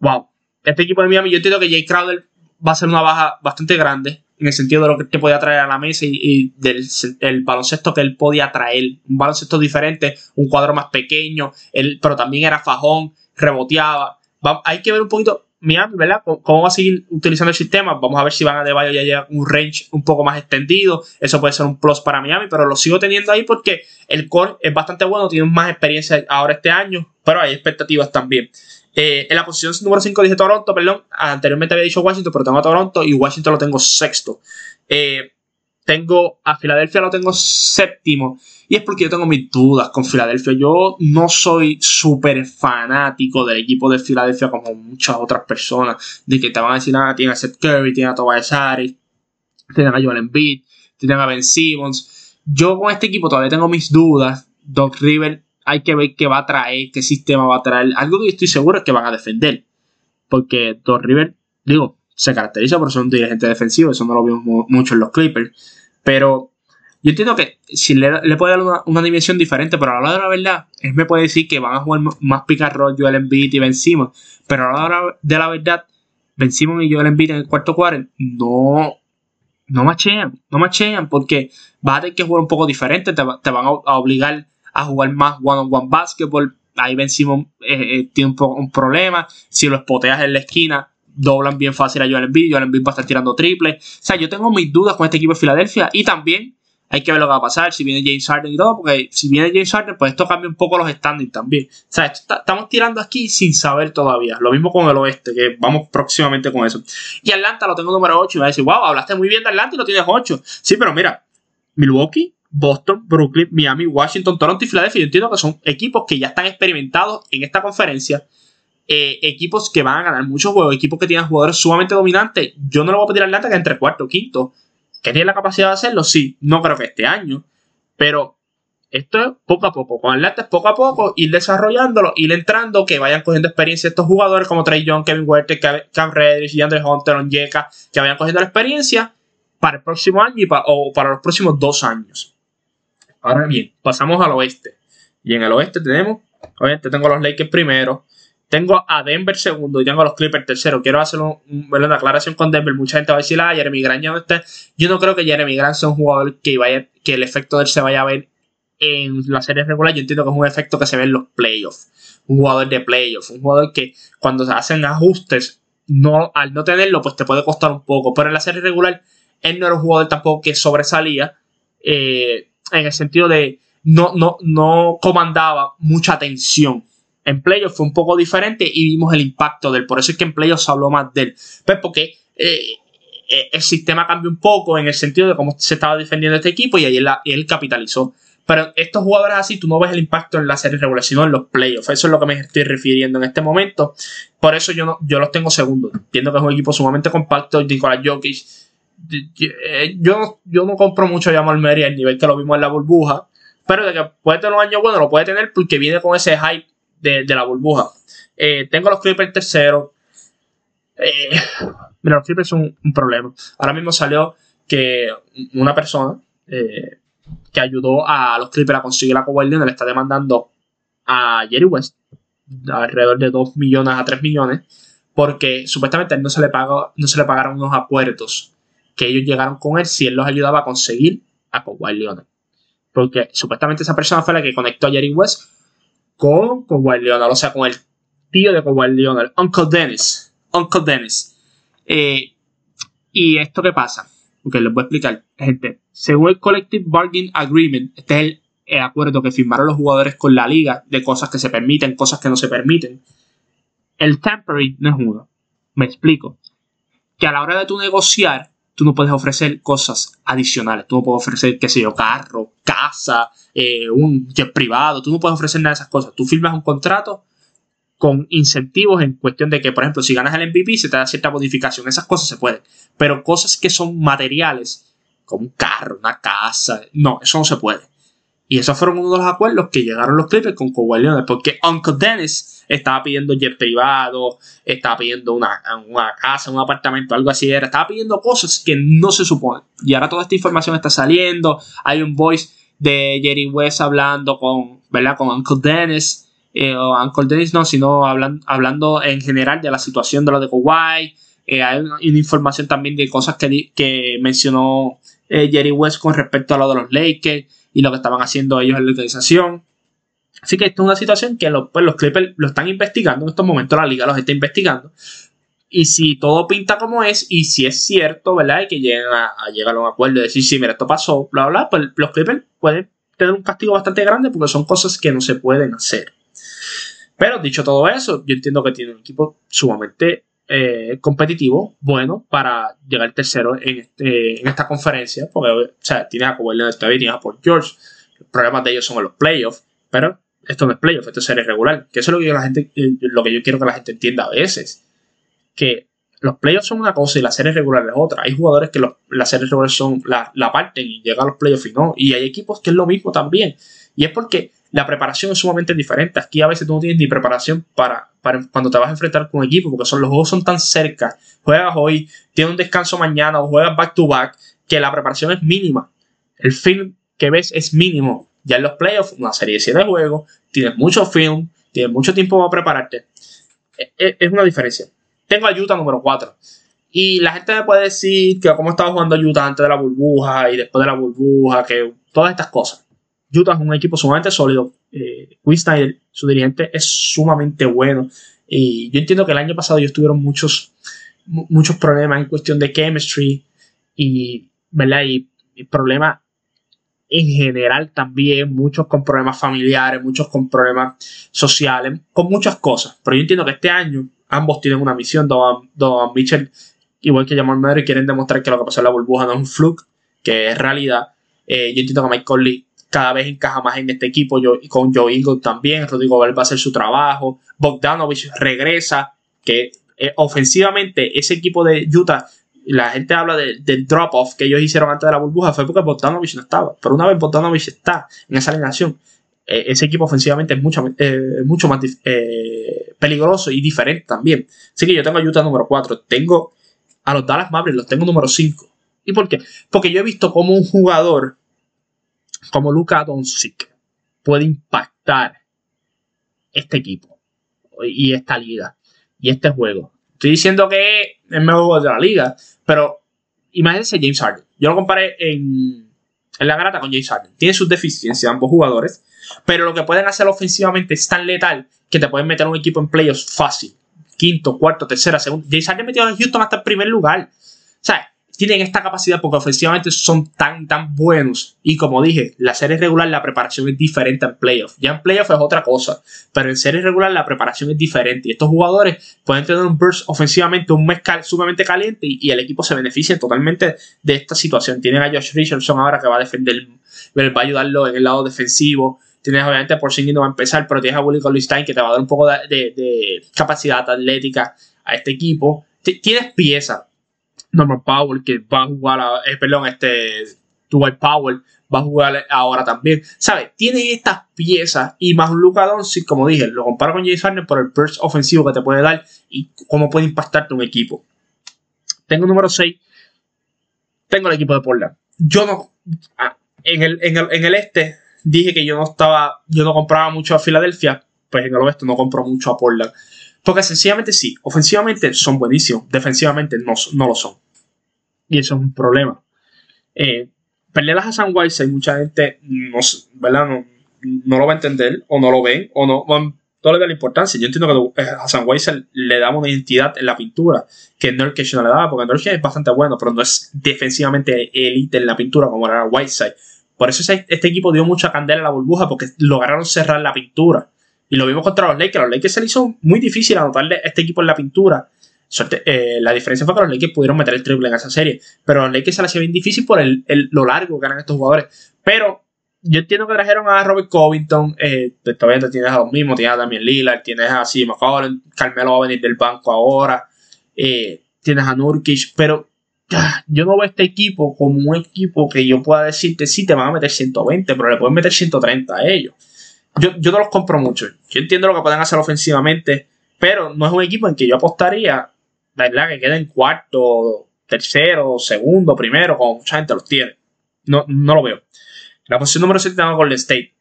wow, este equipo de Miami, yo entiendo que Jay Crowder va a ser una baja bastante grande en el sentido de lo que te podía traer a la mesa y, del el baloncesto que él podía traer. Un baloncesto diferente, un cuadro más pequeño, él, pero también era fajón, reboteaba. hay que ver un poquito Miami, ¿verdad? ¿Cómo va a seguir utilizando el sistema? Vamos a ver si Van a Bayo ya llega un range un poco más extendido. Eso puede ser un plus para Miami, pero lo sigo teniendo ahí porque el core es bastante bueno, tiene más experiencia ahora este año, pero hay expectativas también. Eh, en la posición número 5 dije Toronto, perdón. Anteriormente había dicho Washington, pero tengo a Toronto y Washington lo tengo sexto. Eh, tengo a Filadelfia lo tengo séptimo. Y es porque yo tengo mis dudas con Filadelfia. Yo no soy súper fanático del equipo de Filadelfia como muchas otras personas. De que te van a decir, ah, tienen a Seth Curry, tienen a Tobias Harris, tienen a Joel Embiid, tienen a Ben Simmons. Yo con este equipo todavía tengo mis dudas. Doc River hay que ver qué va a traer, qué sistema va a traer. Algo que yo estoy seguro es que van a defender. Porque Don River, digo, se caracteriza por ser un dirigente defensivo, eso no lo vimos mucho en los Clippers. Pero yo entiendo que si le, puede dar una, dimensión diferente, pero a la hora de la verdad, él me puede decir que van a jugar más roll Joel Embiid y Ben Simmons. Pero a la hora de la verdad, Ben Simon y Joel Embiid en el cuarto cuarto no, no machean, no machean porque vas a tener que jugar un poco diferente, te, van a, obligar a jugar más one-on-one basketball. Ahí Ben Simon eh, eh, tiene un, un problema. Si lo espoteas en la esquina, doblan bien fácil a Joel Embiid. Joel Embiid va a estar tirando triple. O sea, yo tengo mis dudas con este equipo de Filadelfia y también hay que ver lo que va a pasar si viene James Harden y todo, porque si viene James Harden, pues esto cambia un poco los standings también. O sea, estamos tirando aquí sin saber todavía. Lo mismo con el oeste, que vamos próximamente con eso. Y Atlanta lo tengo número 8 y va a decir, wow, hablaste muy bien de Atlanta y lo tienes 8. Sí, pero mira, Milwaukee, Boston, Brooklyn, Miami, Washington, Toronto y Filadelfia. Yo entiendo que son equipos que ya están experimentados en esta conferencia. Eh, equipos que van a ganar muchos juegos, equipos que tienen jugadores sumamente dominantes. Yo no le voy a pedir a Atlanta que entre cuarto o quinto. ¿Que tiene la capacidad de hacerlo? Sí, no creo que este año. Pero esto es poco a poco. Con Atlanta es poco a poco, ir desarrollándolo, ir entrando, que vayan cogiendo experiencia estos jugadores como Trey Young, Kevin Huerta, Cam Reddish, Andre Hunter, Onyeka, que vayan cogiendo la experiencia para el próximo año y o para los próximos dos años. Ahora bien, pasamos al oeste. Y en el oeste tenemos, obviamente tengo los Lakers primero, tengo a Denver segundo y tengo a los Clippers tercero. Quiero hacer una aclaración con Denver. Mucha gente va a decir, ah, Jeremy Grant ya no está. Yo no creo que Jeremy Grant sea un jugador que, vaya, que el efecto de él se vaya a ver en la serie regular. Yo entiendo que es un efecto que se ve en los playoffs. Un jugador de playoffs. Un jugador que cuando se hacen ajustes, no, al no tenerlo, pues te puede costar un poco. Pero en la serie regular, él no era un jugador tampoco que sobresalía. Eh, en el sentido de no, no, no comandaba mucha atención en playoffs fue un poco diferente y vimos el impacto de él. Por eso es que en playoffs se habló más de él. Pues porque eh, eh, el sistema cambió un poco en el sentido de cómo se estaba defendiendo este equipo y ahí él, capitalizó. Pero estos jugadores así, tú no ves el impacto en la serie regular, sino en los playoffs. Eso es lo que me estoy refiriendo en este momento. Por eso yo, no, yo los tengo segundos. Entiendo que es un equipo sumamente compacto. Nicolás Jokic. Eh, yo, yo no compro mucho a Jamal Murray al nivel que lo vimos en la burbuja. Pero de que puede tener un año bueno, lo puede tener porque viene con ese hype de, la burbuja. Eh, tengo los Clippers tercero. Eh, mira, los Clippers son un problema. Ahora mismo salió que una persona eh, que ayudó a los Clippers a conseguir la Kawhi le está demandando a Jerry West alrededor de 2 millones a 3 millones porque supuestamente no se le pagó, no se le pagaron unos acuerdos que ellos llegaron con él si él los ayudaba a conseguir a Kawhi Leonard. Porque supuestamente esa persona fue la que conectó a Jerry West con Kawhi Leonard, o sea, con el tío de Kawhi Leonard, Uncle Dennis. Uncle Dennis. Eh, ¿Y esto qué pasa? Porque les voy a explicar, gente. Según el Collective Bargaining Agreement, este es el, acuerdo que firmaron los jugadores con la liga de cosas que se permiten, cosas que no se permiten. El temporary no es uno. Me explico. Que a la hora de tu negociar, tú no puedes ofrecer cosas adicionales. Tú no puedes ofrecer, qué sé yo, carro, casa, eh, un jet privado. Tú no puedes ofrecer nada de esas cosas. Tú firmas un contrato con incentivos en cuestión de que, por ejemplo, si ganas el MVP se te da cierta modificación. Esas cosas se pueden. Pero cosas que son materiales, como un carro, una casa, no, eso no se puede. Y esos fueron uno de los acuerdos que llegaron los Clippers con Kawhi Leonard, porque Uncle Dennis estaba pidiendo jet privado, estaba pidiendo una, una, casa, un apartamento, algo así era, estaba pidiendo cosas que no se suponen. Y ahora toda esta información está saliendo, hay un voice de Jerry West hablando con, ¿verdad? Con Uncle Dennis, eh, o Uncle Dennis no, sino hablando, hablando en general de la situación de lo de Kawhi, eh, hay una, información también de cosas que, que mencionó eh, Jerry West con respecto a lo de los Lakers y lo que estaban haciendo ellos en la organización. Así que esto es una situación que los, pues, los Clippers lo están investigando en estos momentos, la liga los está investigando. Y si todo pinta como es, y si es cierto, ¿verdad? Y que lleguen a, llegar a un acuerdo y decir, sí, mira, esto pasó, bla, bla, pues los Clippers pueden tener un castigo bastante grande porque son cosas que no se pueden hacer. Pero dicho todo eso, yo entiendo que tiene un equipo sumamente eh, competitivo, bueno, para llegar tercero en, este, en esta conferencia, porque, o sea, tienes a Kawhi Leonard todavía, tienes a Paul George, los problemas de ellos son en los playoffs, pero esto no es playoff, esto es serie regular, que eso es lo que, yo, la gente, eh, lo que yo quiero que la gente entienda a veces, que los playoffs son una cosa y la serie regular es otra. Hay jugadores que las series regulares son la, la parten y llegan a los playoffs y no. Y hay equipos que es lo mismo también. Y es porque la preparación es sumamente diferente. Aquí a veces tú no tienes ni preparación para, cuando te vas a enfrentar con un equipo, porque son, los juegos son tan cerca. Juegas hoy, tienes un descanso mañana o juegas back to back, que la preparación es mínima. El film que ves es mínimo. Ya en los playoffs, una serie de 7 juegos, tienes mucho film, tienes mucho tiempo para prepararte. E, e, es una diferencia. tengo a Utah número 4. Y la gente me puede decir que cómo estaba jugando Utah antes de la burbuja y después de la burbuja, que todas estas cosas. Utah es un equipo sumamente sólido. Eh, Snyder, su dirigente, es sumamente bueno. Y yo entiendo que el año pasado ellos tuvieron muchos, muchos problemas en cuestión de chemistry y, ¿verdad? y problemas en general también, muchos con problemas familiares, muchos con problemas sociales, con muchas cosas. Pero yo entiendo que este año ambos tienen una misión. Don, Mitchell, igual que Jamal Murray, quieren demostrar que lo que pasó en la burbuja no es un fluke, que es realidad. Eh, yo entiendo que Mike Conley cada vez encaja más en este equipo, yo, con Joe Eagle también, Rodrigo Bell va a hacer su trabajo, Bogdanovich regresa, que eh, ofensivamente ese equipo de Utah la gente habla del drop-off que ellos hicieron antes de la burbuja, fue porque Bogdanovich no estaba. Pero una vez Bogdanovich está en esa alineación, eh, ese equipo ofensivamente es mucho, eh, mucho más eh, peligroso y diferente también. Así que yo tengo a Utah número 4. Tengo a los Dallas Mavericks, los tengo número 5. ¿Y por qué? Porque yo he visto cómo un jugador como Luka Doncic puede impactar este equipo y esta liga y este juego. Estoy diciendo que es mejor jugador de la liga, pero imagínense James Harden. Yo lo comparé en, en la grata con James Harden. Tiene sus deficiencias ambos jugadores, pero lo que pueden hacer ofensivamente es tan letal que te pueden meter un equipo en playoffs fácil. Quinto, cuarto, tercera, segundo. James Harden metió a Houston hasta el primer lugar. O tienen esta capacidad porque ofensivamente son tan, tan buenos. Y como dije, la serie regular, la preparación es diferente en playoff. Ya en playoff es otra cosa, pero en serie regular la preparación es diferente. Y estos jugadores pueden tener un burst ofensivamente, un mes sumamente caliente y, el equipo se beneficia totalmente de esta situación. Tienen a Josh Richardson ahora que va a defender, va a ayudarlo en el lado defensivo. Tienes obviamente por sí no va a empezar, pero tienes a Willie Stein que te va a dar un poco de capacidad atlética a este equipo. Tienes piezas Norman Powell, que va a jugar, eh, perdón, este, Dwight Powell va a jugar ahora también. ¿Sabes? Tienen estas piezas y más Luca Doncic, como dije, lo comparo con James Harden por el burst ofensivo que te puede dar y cómo puede impactarte un equipo. Tengo número 6. Tengo el equipo de Portland. Yo no. Ah, en, el, en, el, en el este dije que yo no estaba. Yo no compraba mucho a Filadelfia. Pues en el oeste no compro mucho a Portland. Porque sencillamente sí, ofensivamente son buenísimos, defensivamente no, no lo son. Y eso es un problema. Eh, perder a Hassan Whiteside, mucha gente no, ¿verdad? No, lo va a entender, o no lo ven, o no, todo le da la importancia. Yo entiendo que a Hassan Whiteside le daba una identidad en la pintura que Nurkic no le daba, porque Nurkic es bastante bueno, pero no es defensivamente elite en la pintura como era Whiteside. Por eso este equipo dio mucha candela a la burbuja, porque lograron cerrar la pintura. Y lo vimos contra los Lakers. Los Lakers se les hizo muy difícil anotarle a este equipo en la pintura. Eh, la diferencia fue que los Lakers pudieron meter el triple en esa serie. Pero los Lakers se les hacía bien difícil por el, lo largo que eran estos jugadores. Pero yo entiendo que trajeron a Robert Covington. Eh, pues, todavía tienes a los mismos. Tienes a Damian Lillard. Tienes a C. McCollum. Carmelo va a venir del banco ahora. Eh, tienes a Nurkic. Pero ah, yo no veo este equipo como un equipo que yo pueda decirte, sí, te van a meter 120, pero le pueden meter 130 a ellos yo, no los compro mucho. Yo entiendo lo que pueden hacer ofensivamente, pero no es un equipo en que yo apostaría, ¿verdad? Que queden cuarto, tercero, segundo, primero, como mucha gente los tiene. No, no lo veo. La posición número 7 tengo a Golden State.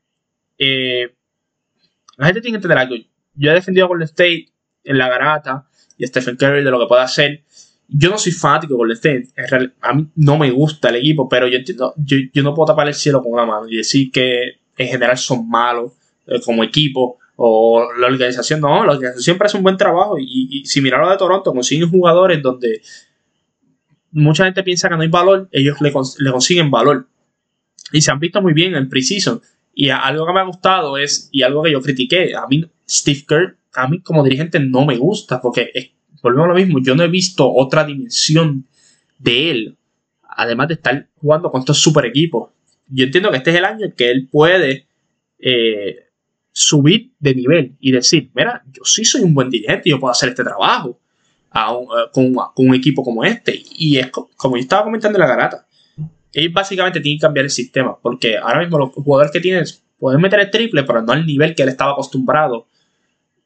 Eh, la gente tiene que entender algo. Yo he defendido a Golden State en la garata y a Stephen Curry de lo que puede hacer. Yo no soy fanático de Golden State. a mí no me gusta el equipo, pero yo entiendo, yo, yo no puedo tapar el cielo con una mano y decir que en general son malos eh, como equipo o la organización. No, la organización siempre hace un buen trabajo y, si mirar lo de Toronto, consiguen jugadores donde mucha gente piensa que no hay valor, ellos le, consiguen valor. Y se han visto muy bien en Precision. Y algo que me ha gustado es, y algo que yo critiqué, a mí Steve Kerr, a mí como dirigente no me gusta, porque es, volvemos a lo mismo, yo no he visto otra dimensión de él, además de estar jugando con estos super equipos. Yo entiendo que este es el año en que él puede eh, subir de nivel y decir, mira, yo sí soy un buen dirigente, yo puedo hacer este trabajo eh, con, un equipo como este. Y es como yo estaba comentando en la garata, ellos básicamente tienen que cambiar el sistema, porque ahora mismo los jugadores que tienen pueden meter el triple, pero no al nivel que él estaba acostumbrado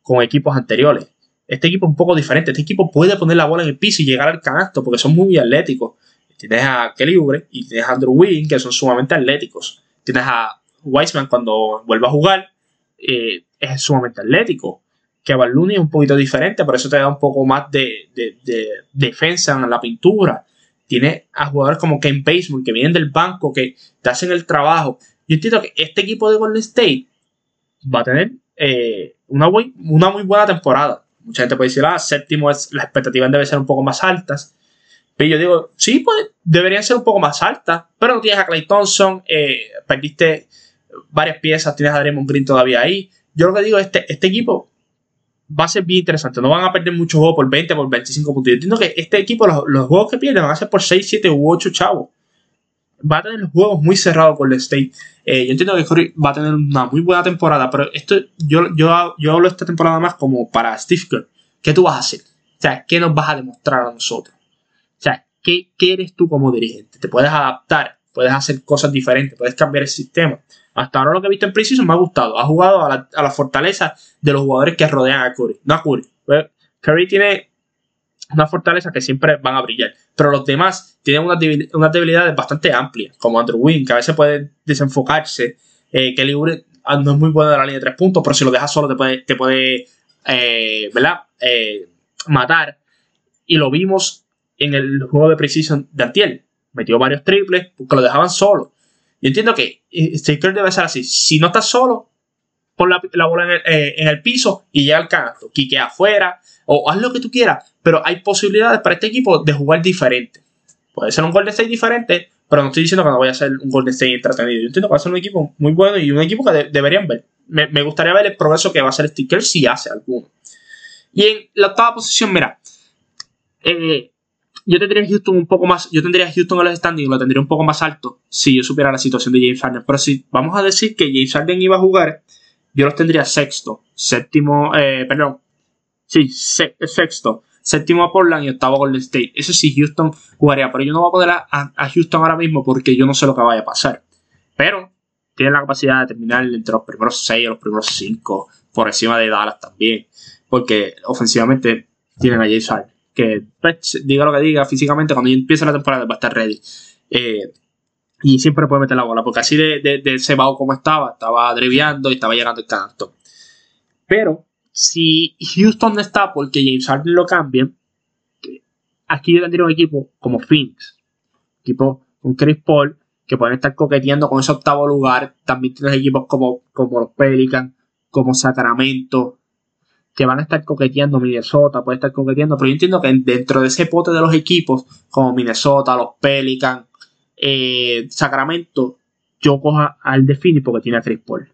con equipos anteriores. Este equipo es un poco diferente. Este equipo puede poner la bola en el piso y llegar al canasto porque son muy atléticos. Tienes a Kelly Oubre y tienes a Andrew Wiggins que son sumamente atléticos. Tienes a Wiseman cuando vuelva a jugar eh, es sumamente atlético. que Balloon es un poquito diferente, por eso te da un poco más de, defensa en la pintura. Tiene a jugadores como Ken Baseball que vienen del banco, que te hacen el trabajo. Yo entiendo que este equipo de Golden State va a tener eh, una, una muy buena temporada. Mucha gente puede decir, ah, séptimo es, las expectativas deben ser un poco más altas. Pero yo digo, sí, pues, deberían ser un poco más altas. Pero no tienes a Clay Thompson, eh, perdiste varias piezas, tienes a Draymond Green todavía ahí. Yo lo que digo, este, este equipo va a ser bien interesante. No van a perder muchos juegos por 20, por 25 puntos. Yo entiendo que este equipo, los, juegos que pierden van a ser por 6, 7 u 8 chavos. Va a tener los juegos muy cerrados por el State. Eh, yo entiendo que Curry va a tener una muy buena temporada, pero esto yo, yo, yo hablo esta temporada más como para Steve Kerr. ¿Qué tú vas a hacer? O sea, ¿qué nos vas a demostrar a nosotros? O sea, ¿qué, qué eres tú como dirigente? ¿Te puedes adaptar? ¿Puedes hacer cosas diferentes? ¿Puedes cambiar el sistema? Hasta ahora lo que he visto en Precision me ha gustado. Ha jugado a la, fortaleza de los jugadores que rodean a Curry. No a Curry. Pues, Curry tiene una fortaleza que siempre van a brillar. Pero los demás tienen unas, debilidades bastante amplias, como Andrew Wynn, que a veces puede desenfocarse. Eh, Kelly Oubre ah, no es muy bueno de la línea de tres puntos, pero si lo dejas solo te puede, te puede eh, ¿verdad? Eh, matar. Y lo vimos en el juego de Precision de Antiel. Metió varios triples porque lo dejaban solo. Yo entiendo que Staker debe ser así. Si no estás solo, pon la, bola eh, en el, piso y llega al canasto. Quique afuera o haz lo que tú quieras. Pero hay posibilidades para este equipo de jugar diferente. Puede ser un Golden State diferente, pero no estoy diciendo que no vaya a ser un Golden State entretenido. Yo entiendo que va a ser un equipo muy bueno y un equipo que deberían ver. Me, gustaría ver el progreso que va a hacer Sticker si hace alguno. Y en la octava posición, mira, eh, yo tendría a Houston un poco más, yo tendría a Houston en los standings, lo tendría un poco más alto si yo supiera la situación de James Harden. Pero si vamos a decir que James Harden iba a jugar, yo los tendría sexto, séptimo, eh, perdón, sí, sexto, séptimo a Portland y octavo a Golden State. Eso sí, Houston jugaría, pero yo no voy a poner a, Houston ahora mismo porque yo no sé lo que vaya a pasar. Pero tiene la capacidad de terminar entre los primeros seis o los primeros cinco, por encima de Dallas también, porque ofensivamente tienen a James Harden que pues, diga lo que diga físicamente, cuando empiece la temporada va a estar ready. Eh, y siempre puede meter la bola, porque así de, de, de como estaba, estaba driviando y estaba llegando el canto. Pero si Houston no está porque James Harden lo cambie, aquí yo tendría un equipo como Phoenix, equipo con Chris Paul, que pueden estar coqueteando con ese octavo lugar. También tienes equipos como, como los Pelicans, como Sacramento, que van a estar coqueteando Minnesota, puede estar coqueteando, pero yo entiendo que dentro de ese pote de los equipos, como Minnesota, los Pelicans, eh, Sacramento, yo coja al Defini porque tiene a Chris Paul.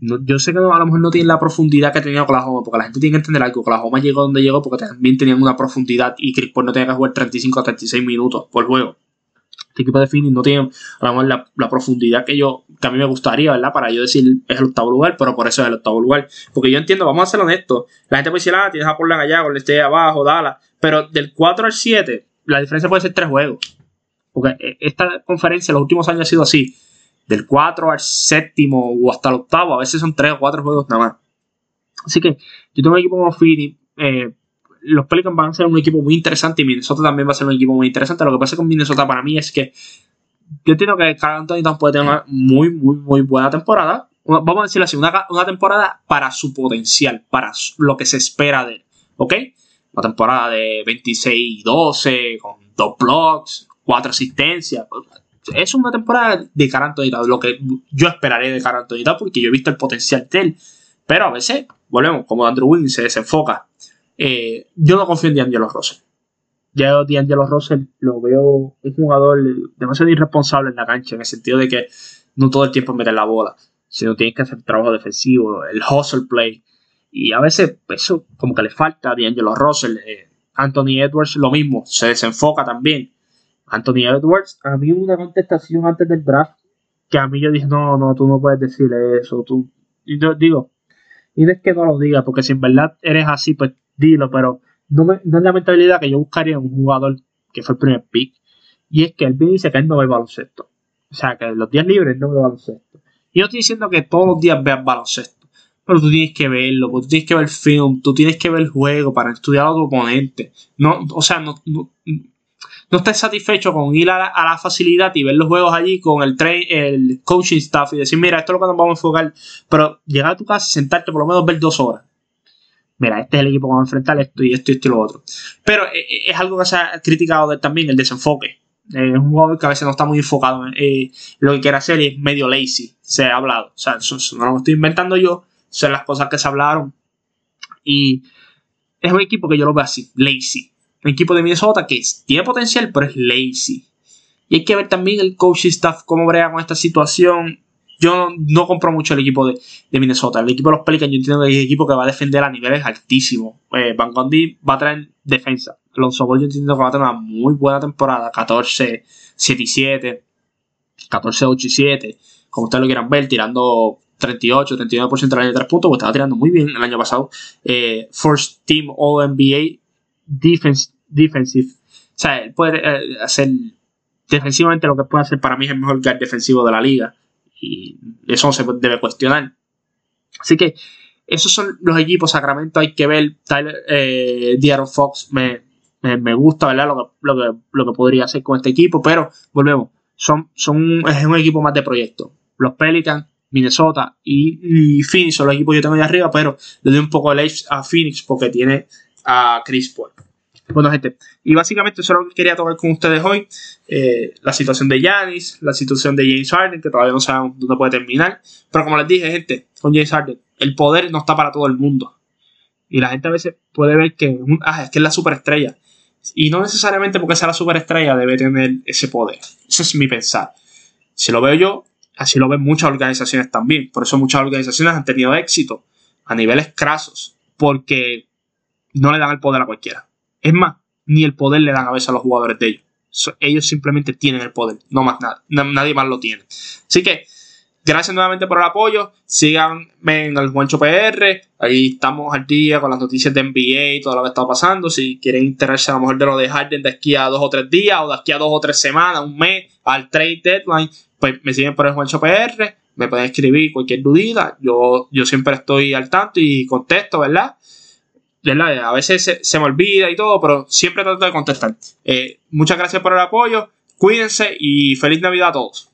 yo sé que a lo mejor no tiene la profundidad que tenía Oklahoma, porque la gente tiene que entender algo. Oklahoma llegó donde llegó porque también tenían una profundidad y Chris Paul no tenía que jugar 35 a 36 minutos por juego este equipo de Phoenix no tiene la, la, profundidad que yo que a mí me gustaría, ¿verdad? Para yo decir es el octavo lugar, pero por eso es el octavo lugar. Porque yo entiendo, vamos a ser honestos. La gente puede decir, ah, tienes a Portland allá, con este abajo, Dallas. Pero del 4 al 7, la diferencia puede ser 3 juegos. Porque e, esta conferencia en los últimos años ha sido así. Del 4 al séptimo o hasta el octavo, a veces son 3 o 4 juegos nada más. Así que yo tengo un equipo como Phoenix, eh, los Pelicans van a ser un equipo muy interesante y Minnesota también va a ser un equipo muy interesante. Lo que pasa con Minnesota para mí es que yo entiendo que Carl Anthony puede tener una muy, muy, muy buena temporada. Vamos a decirlo así, una, una temporada para su potencial, para lo que se espera de él. ¿Ok? Una temporada de 26-12, con dos blocks, cuatro asistencias. Es una temporada de Carl Anthony lo que yo esperaré de Carl Anthony porque yo he visto el potencial de él. Pero a veces, volvemos, como Andrew Wiggins se desenfoca eh, yo no confío en D'Angelo Russell. Ya D'Angelo Russell lo veo un jugador demasiado irresponsable en la cancha, en el sentido de que no todo el tiempo meter la bola, sino tienes que hacer trabajo defensivo, el hustle play. Y a veces eso como que le falta a D'Angelo Russell. Eh, Anthony Edwards lo mismo, se desenfoca también. Anthony Edwards, a mí una contestación antes del draft que a mí yo dije, no, no, tú no puedes decirle eso. Tú, y yo digo, y no es que no lo digas, porque si en verdad eres así, pues dilo, pero no, me, no es la mentalidad que yo buscaría en un jugador que fue el primer pick. Y es que él viene dice que él no ve baloncesto. O sea, que los días libres no ve baloncesto. Y yo estoy diciendo que todos los días veas baloncesto. Pero tú tienes que verlo, tú tienes que ver film, tú tienes que ver el juego para estudiar a tu oponente. No, o sea, no, no, no estás satisfecho con ir a la, facilidad y ver los juegos allí con el, train, el coaching staff y decir, mira, esto es lo que nos vamos a enfocar. Pero llegar a tu casa y sentarte por lo menos ver dos horas mira, este es el equipo que vamos a enfrentar, esto y esto y esto y lo otro. Pero eh, eh, es algo que se ha criticado también, el desenfoque. Eh, es un jugador que a veces no está muy enfocado en lo que quiere hacer y es medio lazy, se ha hablado. O sea, no lo estoy inventando yo, son las cosas que se hablaron. Y es un equipo que yo lo veo así, lazy. Un equipo de Minnesota que tiene potencial, pero es lazy. Y hay que ver también el coaching staff, cómo brega con esta situación. Yo no, compro mucho el equipo de, Minnesota. El equipo de los Pelicans, yo entiendo que es un equipo que va a defender a niveles altísimos. Eh, Van Gondi va a traer defensa. Alonso Ball, yo entiendo que va a tener una muy buena temporada. 14, 7 y 7. 14, 8 y 7. Como ustedes lo quieran ver, tirando 38, 39% de la de 3 puntos, pues estaba tirando muy bien el año pasado. Eh, first Team All NBA defense, Defensive. O sea, él puede eh, hacer defensivamente lo que puede hacer para mí es el mejor guard defensivo de la liga. Eso se debe cuestionar. Así que esos son los equipos. Sacramento hay que ver. Tyler, eh, Fox me, me, gusta, ¿verdad? Lo que, lo, que, lo que podría hacer con este equipo. Pero volvemos. Son, son, es un equipo más de proyecto. Los Pelicans, Minnesota y, Phoenix son los equipos que yo tengo ahí arriba. Pero le doy un poco de edge a Phoenix porque tiene a Chris Paul. Bueno, gente, y básicamente eso es lo que quería tocar con ustedes hoy. Eh, la situación de Yanis, la situación de James Harden, que todavía no sabemos dónde puede terminar. Pero como les dije, gente, con James Harden, el poder no está para todo el mundo. Y la gente a veces puede ver que ah, es que es la superestrella. Y no necesariamente porque sea la superestrella debe tener ese poder. Ese es mi pensar. Si lo veo yo, así lo ven muchas organizaciones también. Por eso muchas organizaciones han tenido éxito a niveles crasos. Porque no le dan el poder a cualquiera. Es más, ni el poder le dan a veces a los jugadores de ellos. ellos simplemente tienen el poder, no más nada. nadie más lo tiene. Así que, gracias nuevamente por el apoyo. Síganme en el Juancho PR. Ahí estamos al día con las noticias de NBA y todo lo que está pasando. Si quieren interesarse a lo mejor de lo de Harden de aquí a dos o tres días, o de aquí a dos o tres semanas, un mes, al trade deadline, pues me siguen por el Juancho PR. Me pueden escribir cualquier dudita. Yo, yo siempre estoy al tanto y contesto, ¿verdad? A veces se, me olvida y todo, pero siempre trato de contestar. Eh, muchas gracias por el apoyo, cuídense y feliz Navidad a todos.